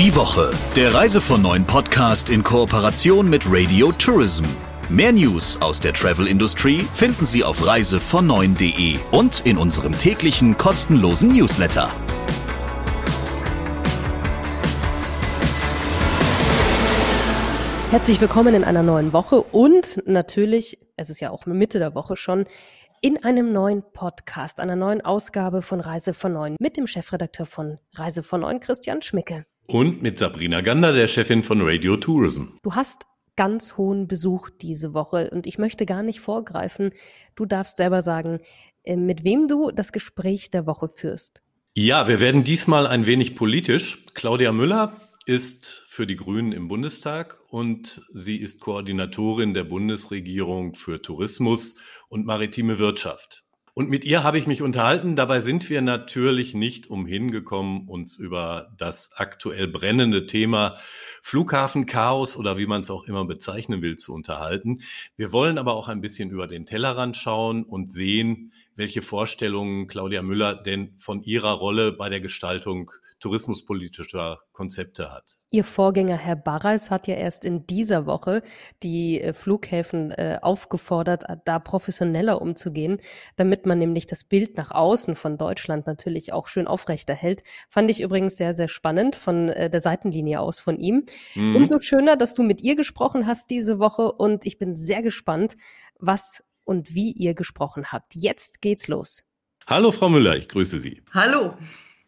Die Woche, der Reise von neuen Podcast in Kooperation mit Radio Tourism. Mehr News aus der Travel-Industrie finden Sie auf reisevon9.de und in unserem täglichen kostenlosen Newsletter. Herzlich willkommen in einer neuen Woche und natürlich, es ist ja auch Mitte der Woche schon, in einem neuen Podcast, einer neuen Ausgabe von Reise von Neun mit dem Chefredakteur von Reise von Neun, Christian Schmicke. Und mit Sabrina Gander, der Chefin von Radio Tourism. Du hast ganz hohen Besuch diese Woche und ich möchte gar nicht vorgreifen. Du darfst selber sagen, äh, mit wem du das Gespräch der Woche führst. Ja, wir werden diesmal ein wenig politisch. Claudia Müller ist für die Grünen im Bundestag und sie ist Koordinatorin der Bundesregierung für Tourismus und maritime Wirtschaft. Und mit ihr habe ich mich unterhalten. Dabei sind wir natürlich nicht umhin gekommen, uns über das aktuell brennende Thema Flughafenchaos oder wie man es auch immer bezeichnen will, zu unterhalten. Wir wollen aber auch ein bisschen über den Tellerrand schauen und sehen, welche Vorstellungen Claudia Müller denn von ihrer Rolle bei der Gestaltung tourismuspolitischer Konzepte hat. Ihr Vorgänger Herr Barreis hat ja erst in dieser Woche die äh, Flughäfen äh, aufgefordert, äh, da professioneller umzugehen, damit man nämlich das Bild nach außen von Deutschland natürlich auch schön aufrechterhält. Fand ich übrigens sehr, sehr spannend von der Seitenlinie aus von ihm. Mhm. Umso schöner, dass du mit ihr gesprochen hast diese Woche und ich bin sehr gespannt, was und wie ihr gesprochen habt. Jetzt geht's los. Hallo Frau Müller, ich grüße Sie. Hallo.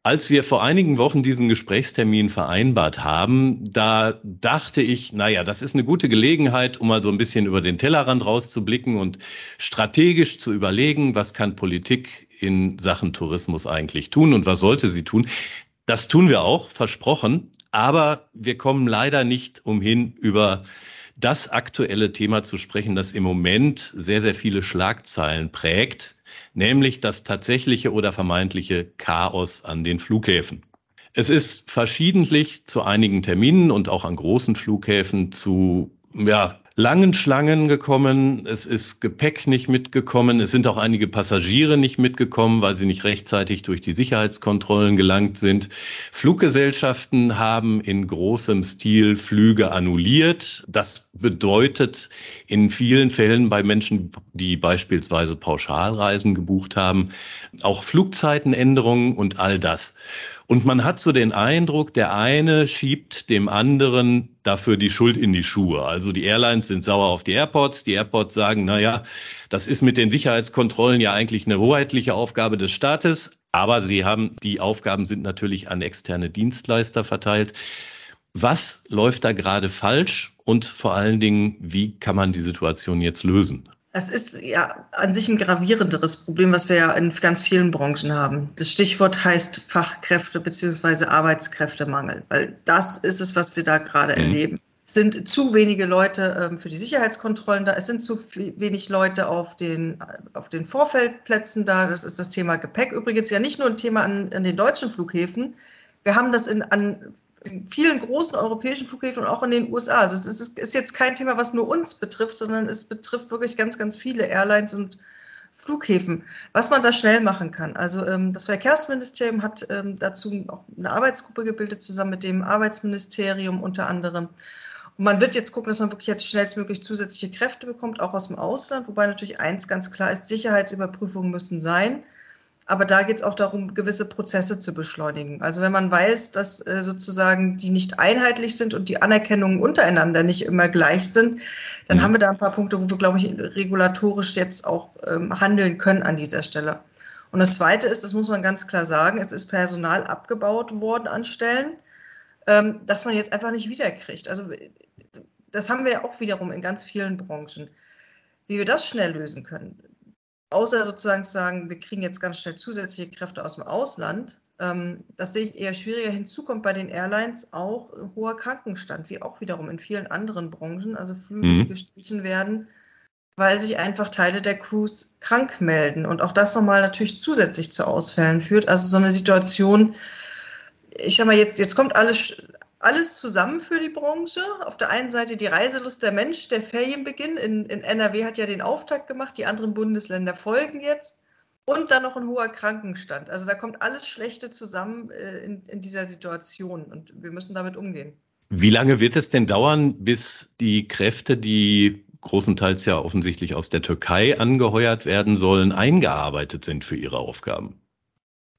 Als wir vor einigen Wochen diesen Gesprächstermin vereinbart haben, da dachte ich, naja, das ist eine gute Gelegenheit, um mal so ein bisschen über den Tellerrand rauszublicken und strategisch zu überlegen, was kann Politik in Sachen Tourismus eigentlich tun und was sollte sie tun. Das tun wir auch, versprochen, aber wir kommen leider nicht umhin, über das aktuelle Thema zu sprechen, das im Moment sehr, sehr viele Schlagzeilen prägt nämlich das tatsächliche oder vermeintliche Chaos an den Flughäfen. Es ist verschiedentlich zu einigen Terminen und auch an großen Flughäfen zu ja, langen Schlangen gekommen, es ist Gepäck nicht mitgekommen, es sind auch einige Passagiere nicht mitgekommen, weil sie nicht rechtzeitig durch die Sicherheitskontrollen gelangt sind. Fluggesellschaften haben in großem Stil Flüge annulliert. Das bedeutet in vielen Fällen bei Menschen, die beispielsweise Pauschalreisen gebucht haben, auch Flugzeitenänderungen und all das. Und man hat so den Eindruck, der eine schiebt dem anderen dafür die Schuld in die Schuhe. Also die Airlines sind sauer auf die Airports. Die Airports sagen, na ja, das ist mit den Sicherheitskontrollen ja eigentlich eine hoheitliche Aufgabe des Staates. Aber sie haben, die Aufgaben sind natürlich an externe Dienstleister verteilt. Was läuft da gerade falsch? Und vor allen Dingen, wie kann man die Situation jetzt lösen? Es ist ja an sich ein gravierenderes Problem, was wir ja in ganz vielen Branchen haben. Das Stichwort heißt Fachkräfte bzw. Arbeitskräftemangel, weil das ist es, was wir da gerade mhm. erleben. Es sind zu wenige Leute ähm, für die Sicherheitskontrollen da, es sind zu wenig Leute auf den, auf den Vorfeldplätzen da. Das ist das Thema Gepäck. Übrigens ja nicht nur ein Thema an, an den deutschen Flughäfen. Wir haben das in, an in vielen großen europäischen Flughäfen und auch in den USA. Also es ist, ist, jetzt kein Thema, was nur uns betrifft, sondern es betrifft wirklich ganz, ganz viele Airlines und Flughäfen. Was man da schnell machen kann. Also ähm, das Verkehrsministerium hat ähm, dazu auch eine Arbeitsgruppe gebildet, zusammen mit dem Arbeitsministerium unter anderem. Und man wird jetzt gucken, dass man wirklich jetzt schnellstmöglich zusätzliche Kräfte bekommt, auch aus dem Ausland. Wobei natürlich eins ganz klar ist, Sicherheitsüberprüfungen müssen sein. Aber da geht es auch darum, gewisse Prozesse zu beschleunigen. Also wenn man weiß, dass äh, sozusagen die nicht einheitlich sind und die Anerkennungen untereinander nicht immer gleich sind, dann mhm. haben wir da ein paar Punkte, wo wir, glaube ich, regulatorisch jetzt auch ähm, handeln können an dieser Stelle. Und das Zweite ist, das muss man ganz klar sagen, es ist Personal abgebaut worden an Stellen, ähm, das man jetzt einfach nicht wiederkriegt. Also das haben wir auch wiederum in ganz vielen Branchen. Wie wir das schnell lösen können, außer sozusagen zu sagen, wir kriegen jetzt ganz schnell zusätzliche Kräfte aus dem Ausland, ähm, das sehe ich eher schwieriger. Hinzu kommt bei den Airlines auch hoher Krankenstand, wie auch wiederum in vielen anderen Branchen, also Flüge, mhm. die gestrichen werden, weil sich einfach Teile der Crews krank melden und auch das nochmal natürlich zusätzlich zu Ausfällen führt. Also so eine Situation, ich sag mal, jetzt, jetzt kommt alles, alles zusammen für die Branche. Auf der einen Seite die Reiselust der Mensch, der Ferienbeginn. In, in NRW hat ja den Auftakt gemacht, die anderen Bundesländer folgen jetzt. und dann noch ein hoher Krankenstand. Also da kommt alles Schlechte zusammen äh, in, in dieser Situation und wir müssen damit umgehen. Wie lange wird es denn dauern, bis die Kräfte, die großenteils ja offensichtlich aus der Türkei angeheuert werden sollen, eingearbeitet sind für ihre Aufgaben?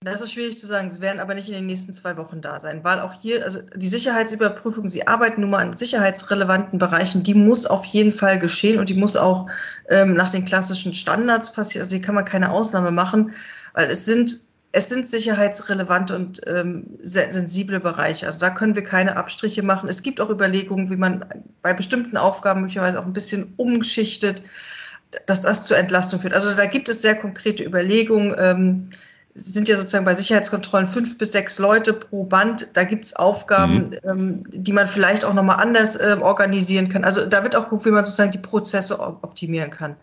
Das ist schwierig zu sagen. Sie werden aber nicht in den nächsten zwei Wochen da sein, weil auch hier, also die Sicherheitsüberprüfung, Sie arbeiten nun mal an sicherheitsrelevanten Bereichen, die muss auf jeden Fall geschehen und die muss auch ähm, nach den klassischen Standards passieren. Also hier kann man keine Ausnahme machen, weil es sind, es sind sicherheitsrelevante und ähm, sensible Bereiche. Also da können wir keine Abstriche machen. Es gibt auch Überlegungen, wie man bei bestimmten Aufgaben möglicherweise auch ein bisschen umgeschichtet, dass das zur Entlastung führt. Also da gibt es sehr konkrete Überlegungen. Ähm, sind ja sozusagen bei Sicherheitskontrollen fünf bis sechs Leute pro Band. Da gibt es Aufgaben, mhm. ähm, die man vielleicht auch nochmal anders äh, organisieren kann. Also da wird auch geguckt, wie man sozusagen die Prozesse optimieren kann.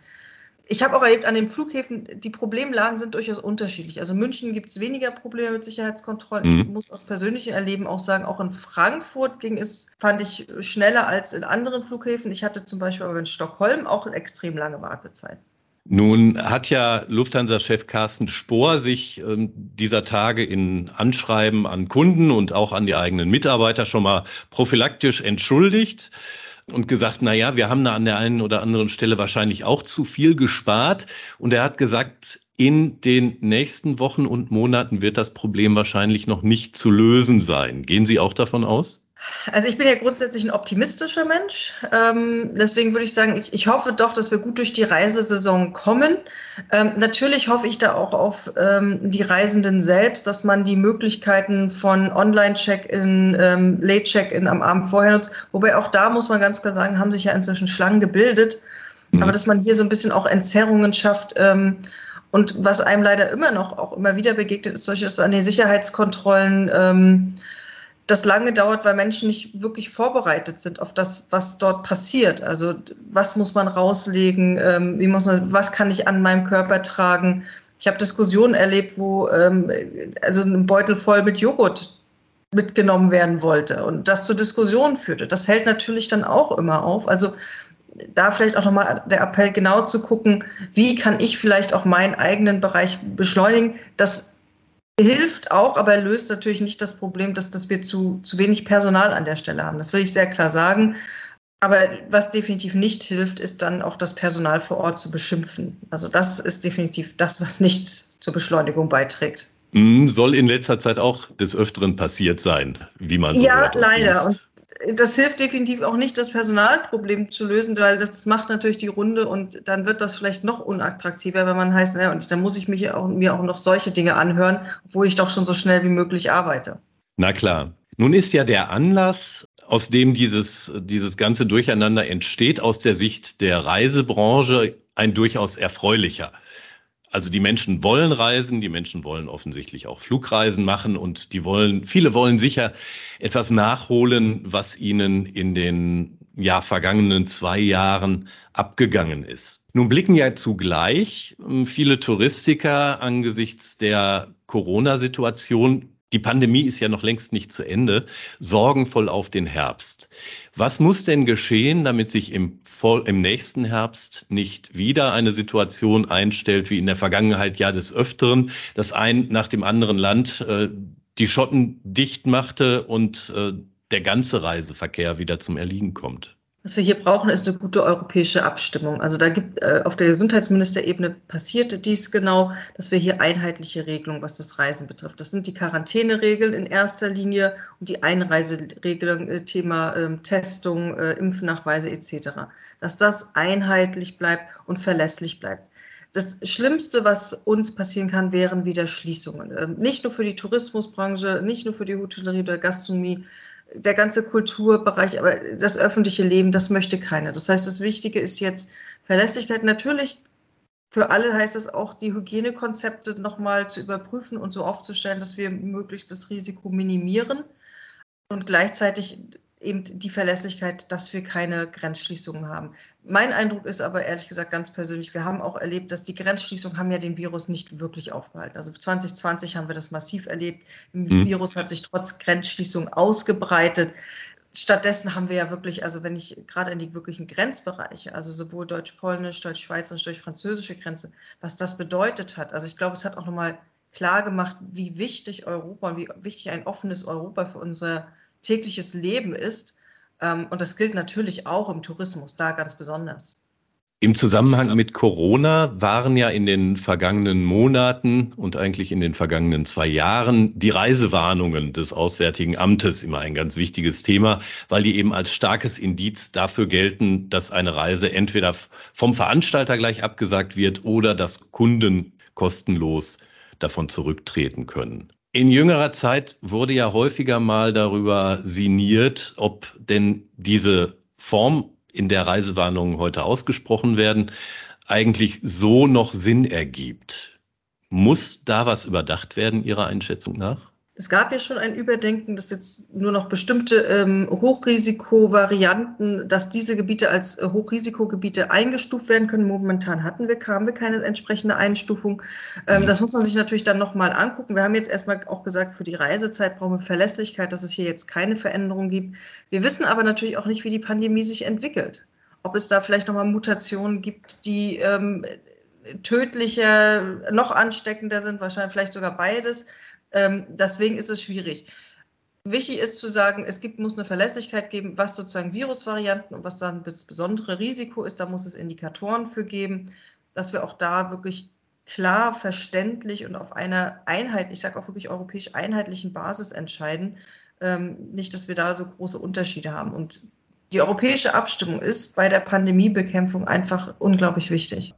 Ich habe auch erlebt, an den Flughäfen, die Problemlagen sind durchaus unterschiedlich. Also in München gibt es weniger Probleme mit Sicherheitskontrollen. Mhm. Ich muss aus persönlichem Erleben auch sagen, auch in Frankfurt ging es, fand ich, schneller als in anderen Flughäfen. Ich hatte zum Beispiel aber in Stockholm auch extrem lange Wartezeiten. Nun hat ja Lufthansa-Chef Carsten Spohr sich ähm, dieser Tage in Anschreiben an Kunden und auch an die eigenen Mitarbeiter schon mal prophylaktisch entschuldigt und gesagt, na ja, wir haben da an der einen oder anderen Stelle wahrscheinlich auch zu viel gespart. Und er hat gesagt, in den nächsten Wochen und Monaten wird das Problem wahrscheinlich noch nicht zu lösen sein. Gehen Sie auch davon aus? Also ich bin ja grundsätzlich ein optimistischer Mensch. Ähm, deswegen würde ich sagen, ich, ich, hoffe doch, dass wir gut durch die Reisesaison kommen. Ähm, natürlich hoffe ich da auch auf ähm, die Reisenden selbst, dass man die Möglichkeiten von Online-Check-in, ähm, Late-Check-in am Abend vorher nutzt. Wobei auch da muss man ganz klar sagen, haben sich ja inzwischen Schlangen gebildet. Mhm. Aber dass man hier so ein bisschen auch Entzerrungen schafft. Ähm, und was einem leider immer noch, auch immer wieder begegnet, ist solches an den Sicherheitskontrollen ähm, das lange dauert, weil Menschen nicht wirklich vorbereitet sind auf das, was dort passiert. Also was muss man rauslegen, ähm, wie muss man, was kann ich an meinem Körper tragen. Ich habe Diskussionen erlebt, wo ähm, also ein Beutel voll mit Joghurt mitgenommen werden wollte und das zu Diskussionen führte. Das hält natürlich dann auch immer auf. Also da vielleicht auch nochmal der Appell, genau zu gucken, wie kann ich vielleicht auch meinen eigenen Bereich beschleunigen. Das hilft auch, aber löst natürlich nicht das Problem, dass, dass wir zu, zu wenig Personal an der Stelle haben. Das will ich sehr klar sagen. Aber was definitiv nicht hilft, ist dann auch das Personal vor Ort zu beschimpfen. Also das ist definitiv das, was nicht zur Beschleunigung beiträgt. Mm, soll in letzter Zeit auch des Öfteren passiert sein, wie man so Ja, leider. Und das hilft definitiv auch nicht, das Personalproblem zu lösen, weil das macht natürlich die Runde und dann wird das vielleicht noch unattraktiver, wenn man heißt, naja, und dann muss ich mich auch, mir auch noch solche Dinge anhören, obwohl ich doch schon so schnell wie möglich arbeite. Na klar. Nun ist ja der Anlass, aus dem dieses, dieses ganze Durcheinander entsteht, aus der Sicht der Reisebranche ein durchaus erfreulicher. Also die Menschen wollen reisen, die Menschen wollen offensichtlich auch Flugreisen machen und die wollen, viele wollen sicher etwas nachholen, was ihnen in den ja, vergangenen zwei Jahren abgegangen ist. Nun blicken ja zugleich hm, viele Touristiker angesichts der Corona-Situation die Pandemie ist ja noch längst nicht zu Ende, sorgenvoll auf den Herbst. Was muss denn geschehen, damit sich im, im nächsten Herbst nicht wieder eine Situation einstellt, wie in der Vergangenheit ja des Öfteren, dass ein nach dem anderen Land äh, die Schotten dicht machte und äh, der ganze Reiseverkehr wieder zum Erliegen kommt? Was wir hier brauchen, ist eine gute europäische Abstimmung. Also da gibt äh, auf der Gesundheitsministerebene passiert dies genau, dass wir hier einheitliche Regelungen, was das Reisen betrifft. Das sind die Quarantäneregeln in erster Linie und die Einreiseregelung, äh, Thema äh, Testung, äh, Impfnachweise etc. Dass das einheitlich bleibt und verlässlich bleibt. Das Schlimmste, was uns passieren kann, wären wieder Schließungen. Ähm, nicht nur für die Tourismusbranche, nicht nur für die Hotellerie oder Gastronomie, der ganze Kulturbereich, aber das öffentliche Leben, das möchte keiner. Das heißt, das Wichtige ist jetzt Verlässlichkeit. Natürlich, für alle heißt es auch, die Hygienekonzepte nochmal zu überprüfen und so aufzustellen, dass wir möglichst das Risiko minimieren und gleichzeitig eben die Verlässlichkeit, dass wir keine Grenzschließungen haben. Mein Eindruck ist aber ehrlich gesagt ganz persönlich, wir haben auch erlebt, dass die Grenzschließungen haben ja den Virus nicht wirklich aufgehalten. Also 2020 haben wir das massiv erlebt. Im mhm. Virus hat sich trotz Grenzschließung ausgebreitet. stattdessen haben wir ja wirklich, also wenn ich gerade in die wirklichen Grenzbereiche, also sowohl Deutsch-Polnisch, Deutsch-Schweiz als auch Deutsch-Französische Grenze, was das bedeutet hat. Also ich glaube, es hat auch nochmal klar gemacht, wie wichtig Europa und wie wichtig ein offenes Europa für unser tägliches Leben ist. Ähm, und das gilt natürlich auch im Tourismus, da ganz besonders. Im Zusammenhang mit Corona waren ja in den vergangenen Monaten und eigentlich in den vergangenen zwei Jahren die Reisewarnungen des Auswärtigen Amtes immer ein ganz wichtiges Thema, weil die eben als starkes Indiz dafür gelten, dass eine Reise entweder vom Veranstalter gleich abgesagt wird oder dass Kunden kostenlos davon zurücktreten können. In jüngerer Zeit wurde ja häufiger mal darüber sinniert, ob denn diese Form in der Reisewarnung heute ausgesprochen werden, eigentlich so noch Sinn ergibt. Muss da was überdacht werden, Ihrer Einschätzung nach? Es gab ja schon ein Überdenken, dass jetzt nur noch bestimmte ähm, Hochrisikovarianten, dass diese Gebiete als äh, Hochrisikogebiete eingestuft werden können. Momentan hatten wir, kamen wir keine entsprechende Einstufung. Ähm, mhm. Das muss man sich natürlich dann nochmal angucken. Wir haben jetzt erstmal auch gesagt, für die Reisezeit brauchen wir Verlässlichkeit, dass es hier jetzt keine Veränderung gibt. Wir wissen aber natürlich auch nicht, wie die Pandemie sich entwickelt. Ob es da vielleicht nochmal Mutationen gibt, die ähm, tödlicher, noch ansteckender sind, wahrscheinlich vielleicht sogar beides. Ähm, deswegen ist es schwierig. Wichtig ist zu sagen, es gibt, muss eine Verlässlichkeit geben, was sozusagen Virusvarianten und was dann das besondere Risiko ist. Da muss es Indikatoren für geben, dass wir auch da wirklich klar, verständlich und auf einer Einheit, ich sage auch wirklich europäisch einheitlichen Basis entscheiden. Ähm, nicht, dass wir da so große Unterschiede haben. Und die europäische Abstimmung ist bei der Pandemiebekämpfung einfach unglaublich wichtig.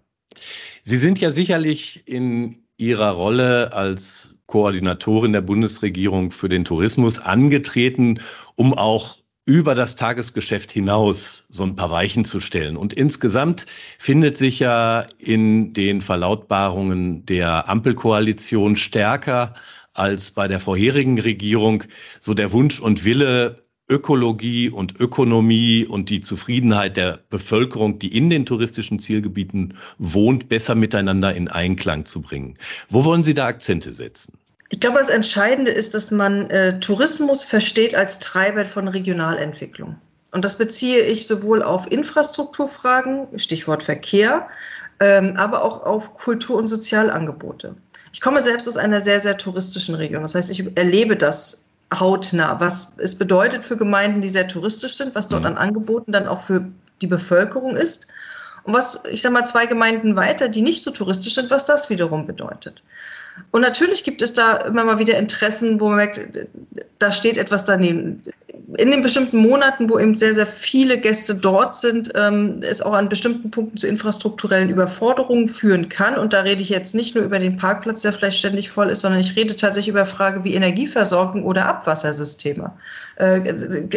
Sie sind ja sicherlich in Ihrer Rolle als Koordinatorin der Bundesregierung für den Tourismus angetreten, um auch über das Tagesgeschäft hinaus so ein paar Weichen zu stellen. Und insgesamt findet sich ja in den Verlautbarungen der Ampelkoalition stärker als bei der vorherigen Regierung so der Wunsch und Wille, Ökologie und Ökonomie und die Zufriedenheit der Bevölkerung, die in den touristischen Zielgebieten wohnt, besser miteinander in Einklang zu bringen. Wo wollen Sie da Akzente setzen? Ich glaube, das Entscheidende ist, dass man äh, Tourismus versteht als Treiber von Regionalentwicklung. Und das beziehe ich sowohl auf Infrastrukturfragen, Stichwort Verkehr, ähm, aber auch auf Kultur- und Sozialangebote. Ich komme selbst aus einer sehr, sehr touristischen Region. Das heißt, ich erlebe das hautnah, was es bedeutet für Gemeinden, die sehr touristisch sind, was dort mhm. an Angeboten dann auch für die Bevölkerung ist. Und was, ich sage mal, zwei Gemeinden weiter, die nicht so touristisch sind, was das wiederum bedeutet. Und natürlich gibt es da immer mal wieder Interessen, wo man merkt, da steht etwas daneben. In den bestimmten Monaten, wo eben sehr, sehr viele Gäste dort sind, ähm, es auch an bestimmten Punkten zu infrastrukturellen Überforderungen führen kann. Und da rede ich jetzt nicht nur über den Parkplatz, der vielleicht ständig voll ist, sondern ich rede tatsächlich über Frage wie Energieversorgung oder Abwassersysteme. Äh,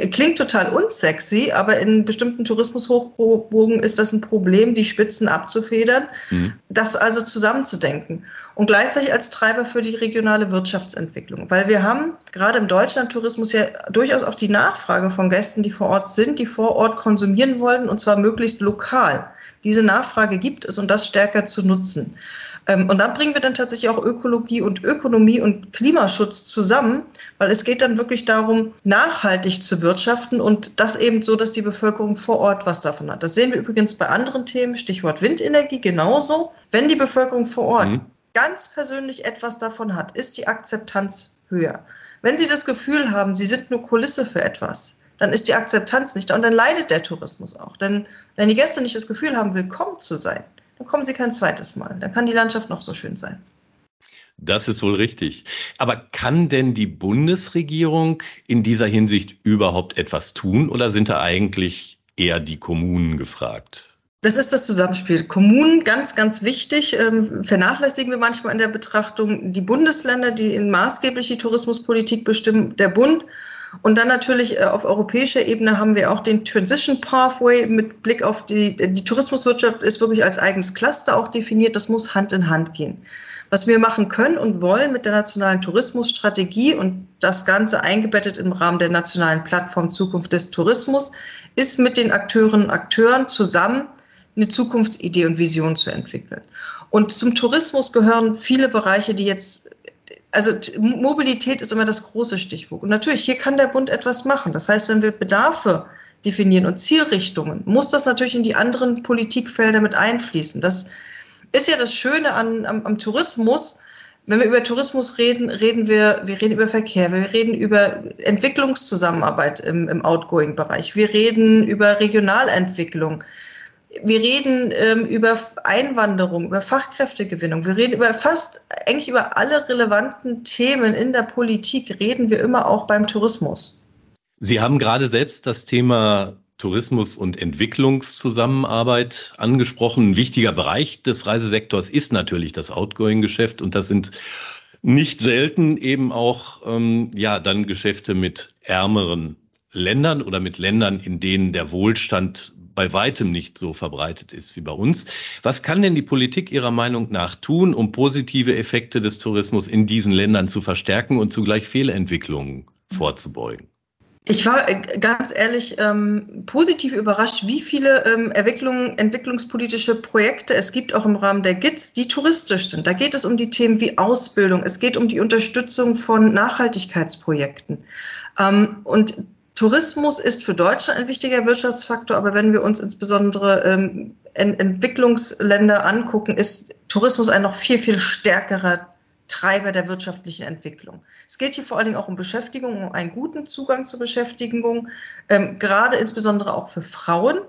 klingt total unsexy, aber in bestimmten Tourismushochbogen ist das ein Problem, die Spitzen abzufedern, mhm. das also zusammenzudenken. Und gleichzeitig als Treiber für die regionale Wirtschaftsentwicklung. Weil wir haben gerade im Deutschlandtourismus ja durchaus auch die Nachfrage von Gästen, die vor Ort sind, die vor Ort konsumieren wollen und zwar möglichst lokal. Diese Nachfrage gibt es und das stärker zu nutzen. Ähm, und dann bringen wir dann tatsächlich auch Ökologie und Ökonomie und Klimaschutz zusammen, weil es geht dann wirklich darum, nachhaltig zu wirtschaften und das eben so, dass die Bevölkerung vor Ort was davon hat. Das sehen wir übrigens bei anderen Themen, Stichwort Windenergie genauso. Wenn die Bevölkerung vor Ort mhm. Ganz persönlich etwas davon hat, ist die Akzeptanz höher. Wenn Sie das Gefühl haben, Sie sind nur Kulisse für etwas, dann ist die Akzeptanz nicht da und dann leidet der Tourismus auch. Denn wenn die Gäste nicht das Gefühl haben, willkommen zu sein, dann kommen sie kein zweites Mal. Dann kann die Landschaft noch so schön sein. Das ist wohl richtig. Aber kann denn die Bundesregierung in dieser Hinsicht überhaupt etwas tun oder sind da eigentlich eher die Kommunen gefragt? Das ist das Zusammenspiel. Kommunen, ganz, ganz wichtig, ähm, vernachlässigen wir manchmal in der Betrachtung. Die Bundesländer, die in maßgeblich die Tourismuspolitik bestimmen, der Bund und dann natürlich äh, auf europäischer Ebene haben wir auch den Transition Pathway mit Blick auf die, die Tourismuswirtschaft ist wirklich als eigenes Cluster auch definiert. Das muss Hand in Hand gehen. Was wir machen können und wollen mit der nationalen Tourismusstrategie und das Ganze eingebettet im Rahmen der nationalen Plattform Zukunft des Tourismus, ist mit den Akteurinnen und Akteuren zusammen eine Zukunftsidee und Vision zu entwickeln. Und zum Tourismus gehören viele Bereiche, die jetzt also Mobilität ist immer das große Stichwort. Und natürlich, hier kann der Bund etwas machen. Das heißt, wenn wir Bedarfe definieren und Zielrichtungen, muss das natürlich in die anderen Politikfelder mit einfließen. Das ist ja das Schöne an, am, am Tourismus. Wenn wir über Tourismus reden, reden wir, wir reden über Verkehr, wir reden über Entwicklungszusammenarbeit im, im Outgoing-Bereich, wir reden über Regionalentwicklung, wir reden ähm, über Einwanderung, über Fachkräftegewinnung, wir reden über fast, eigentlich über alle relevanten Themen in der Politik, reden wir immer auch beim Tourismus. Sie haben gerade selbst das Thema Tourismus und Entwicklungszusammenarbeit angesprochen. Ein wichtiger Bereich des Reisesektors ist natürlich das Outgoing-Geschäft und das sind nicht selten eben auch ähm, ja dann Geschäfte mit ärmeren Ländern oder mit Ländern, in denen der Wohlstand bei weitem nicht so verbreitet ist wie bei uns. Was kann denn die Politik Ihrer Meinung nach tun, um positive Effekte des Tourismus in diesen Ländern zu verstärken und zugleich Fehlentwicklungen vorzubeugen? Ich war äh, ganz ehrlich ähm, positiv überrascht, wie viele ähm, Entwicklung, entwicklungspolitische Projekte es gibt, auch im Rahmen der GITS, die touristisch sind. Da geht es um die Themen wie Ausbildung, es geht um die Unterstützung von Nachhaltigkeitsprojekten. Ähm, und Tourismus ist für Deutschland ein wichtiger Wirtschaftsfaktor, aber wenn wir uns insbesondere ähm, Entwicklungsländer angucken, ist Tourismus ein noch viel, viel stärkerer Treiber der wirtschaftlichen Entwicklung. Es geht hier vor allen Dingen auch um Beschäftigung, um einen guten Zugang zur Beschäftigung, ähm, gerade insbesondere auch für Frauen.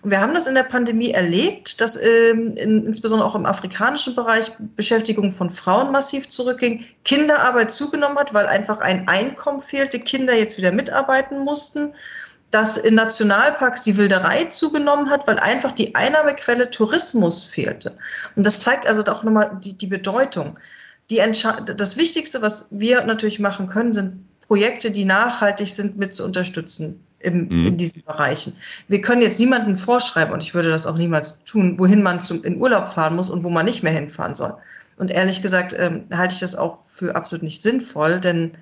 Und wir haben das in der Pandemie erlebt, dass ähm, in, insbesondere auch im afrikanischen Bereich Beschäftigung von Frauen massiv zurückging, Kinderarbeit zugenommen hat, weil einfach ein Einkommen fehlte, Kinder jetzt wieder mitarbeiten mussten, dass in Nationalparks die Wilderei zugenommen hat, weil einfach die Einnahmequelle Tourismus fehlte. Und das zeigt also auch nochmal die, die Bedeutung. Die das Wichtigste, was wir natürlich machen können, sind Projekte, die nachhaltig sind, mit zu unterstützen im, mhm. in diesen Bereichen. Wir können jetzt niemandem vorschreiben, und ich würde das auch niemals tun, wohin man zum, in Urlaub fahren muss und wo man nicht mehr hinfahren soll. Und ehrlich gesagt ähm, halte ich das auch für absolut nicht sinnvoll, denn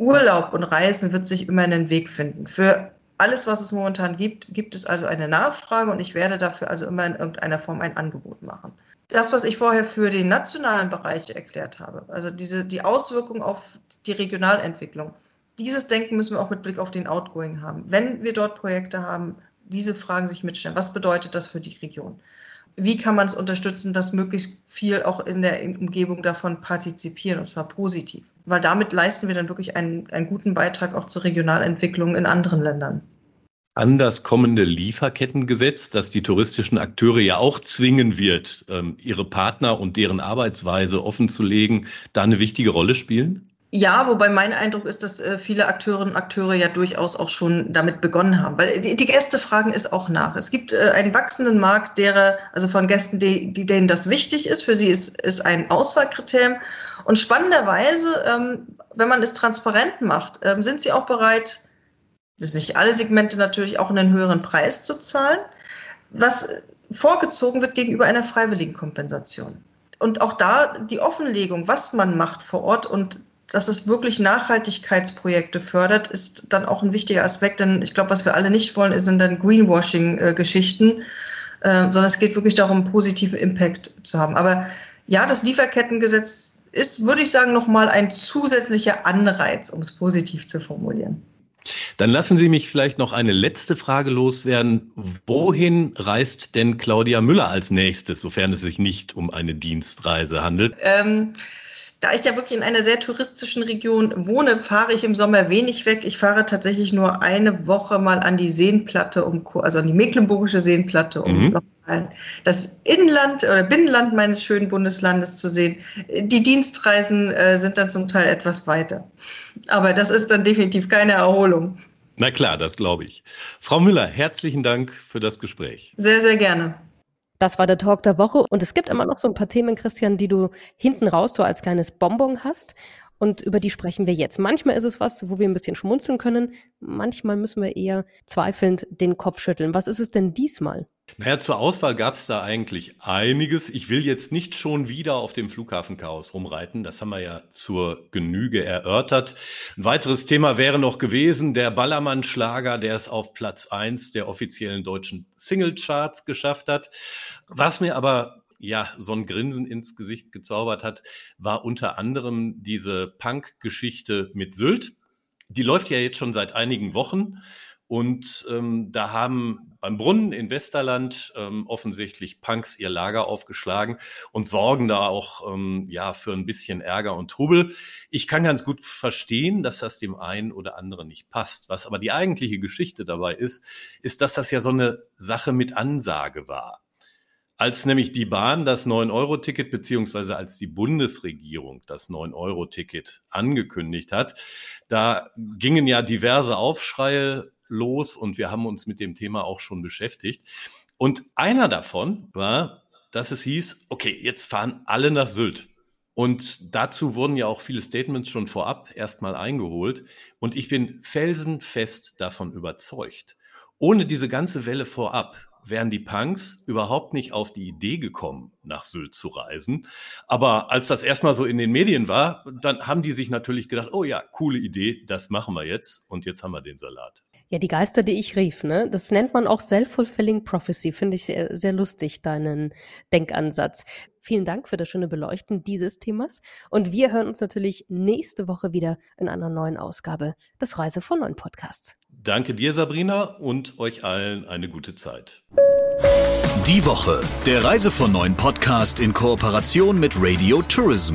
Urlaub und Reisen wird sich immer einen Weg finden. Für alles, was es momentan gibt, gibt es also eine Nachfrage und ich werde dafür also immer in irgendeiner Form ein Angebot machen. Das, was ich vorher für den nationalen Bereich erklärt habe, also diese, die Auswirkung auf die Regionalentwicklung, dieses Denken müssen wir auch mit Blick auf den Outgoing haben. Wenn wir dort Projekte haben, diese Fragen sich mitstellen. Was bedeutet das für die Region? Wie kann man es unterstützen, dass möglichst viel auch in der Umgebung davon partizipieren, und zwar positiv? Weil damit leisten wir dann wirklich einen, einen guten Beitrag auch zur Regionalentwicklung in anderen Ländern an das kommende Lieferkettengesetz, das die touristischen Akteure ja auch zwingen wird, ähm, ihre Partner und deren Arbeitsweise offenzulegen, da eine wichtige Rolle spielen? Ja, wobei mein Eindruck ist, dass äh, viele Akteurinnen und Akteure ja durchaus auch schon damit begonnen haben. Weil die, Gäste fragen es auch nach. Es gibt äh, einen wachsenden Markt derer, also von Gästen, die, denen das wichtig ist. Für sie ist, ist ein Auswahlkriterium. Und spannenderweise, ähm, wenn man es transparent macht, ähm, sind sie auch bereit, das nicht alle Segmente natürlich auch einen höheren Preis zu zahlen, was vorgezogen wird gegenüber einer freiwilligen Kompensation. Und auch da die Offenlegung, was man macht vor Ort und dass es wirklich Nachhaltigkeitsprojekte fördert, ist dann auch ein wichtiger Aspekt. Denn ich glaube, was wir alle nicht wollen, sind dann Greenwashing-Geschichten, äh, sondern es geht wirklich darum, positive Impact zu haben. Aber ja, das Lieferkettengesetz ist, würde ich sagen, nochmal ein zusätzlicher Anreiz, um es positiv zu formulieren. Dann lassen Sie mich vielleicht noch eine letzte Frage loswerden. Wohin reist denn Claudia Müller als nächstes, sofern es sich nicht um eine Dienstreise handelt? Ähm, da ich ja wirklich in einer sehr touristischen Region wohne, fahre ich im Sommer wenig weg. Ich fahre tatsächlich nur eine Woche mal an die Seenplatte, um, also an die Mecklenburgische Seenplatte, um mhm. das Inland oder Binnenland meines schönen Bundeslandes zu sehen. Die Dienstreisen äh, sind dann zum Teil etwas weiter. Aber das ist dann definitiv keine Erholung. Na klar, das glaube ich. Frau Müller, herzlichen Dank für das Gespräch. Sehr, sehr gerne. Das war der Talk der Woche. Und es gibt immer noch so ein paar Themen, Christian, die du hinten raus so als kleines Bonbon hast. Und über die sprechen wir jetzt. Manchmal ist es was, wo wir ein bisschen schmunzeln können. Manchmal müssen wir eher zweifelnd den Kopf schütteln. Was ist es denn diesmal? Naja, zur Auswahl gab es da eigentlich einiges. Ich will jetzt nicht schon wieder auf dem Flughafenchaos rumreiten. Das haben wir ja zur Genüge erörtert. Ein weiteres Thema wäre noch gewesen, der Ballermann-Schlager, der es auf Platz eins der offiziellen deutschen Singlecharts geschafft hat. Was mir aber ja so ein Grinsen ins Gesicht gezaubert hat, war unter anderem diese Punk-Geschichte mit Sylt. Die läuft ja jetzt schon seit einigen Wochen. Und ähm, da haben beim Brunnen in Westerland ähm, offensichtlich Punks ihr Lager aufgeschlagen und sorgen da auch ähm, ja für ein bisschen Ärger und Trubel. Ich kann ganz gut verstehen, dass das dem einen oder anderen nicht passt. Was aber die eigentliche Geschichte dabei ist, ist, dass das ja so eine Sache mit Ansage war. Als nämlich die Bahn das 9-Euro-Ticket beziehungsweise als die Bundesregierung das 9-Euro-Ticket angekündigt hat, da gingen ja diverse Aufschreie los und wir haben uns mit dem Thema auch schon beschäftigt. Und einer davon war, dass es hieß, okay, jetzt fahren alle nach Sylt. Und dazu wurden ja auch viele Statements schon vorab erstmal eingeholt. Und ich bin felsenfest davon überzeugt. Ohne diese ganze Welle vorab wären die Punks überhaupt nicht auf die Idee gekommen, nach Sylt zu reisen. Aber als das erstmal so in den Medien war, dann haben die sich natürlich gedacht, oh ja, coole Idee, das machen wir jetzt. Und jetzt haben wir den Salat. Ja, die Geister, die ich rief, ne? Das nennt man auch Self-Fulfilling Prophecy. Finde ich sehr, sehr lustig, deinen Denkansatz. Vielen Dank für das schöne Beleuchten dieses Themas. Und wir hören uns natürlich nächste Woche wieder in einer neuen Ausgabe des Reise von Neuen Podcasts. Danke dir, Sabrina, und euch allen eine gute Zeit. Die Woche, der Reise von Neuen Podcast in Kooperation mit Radio Tourism.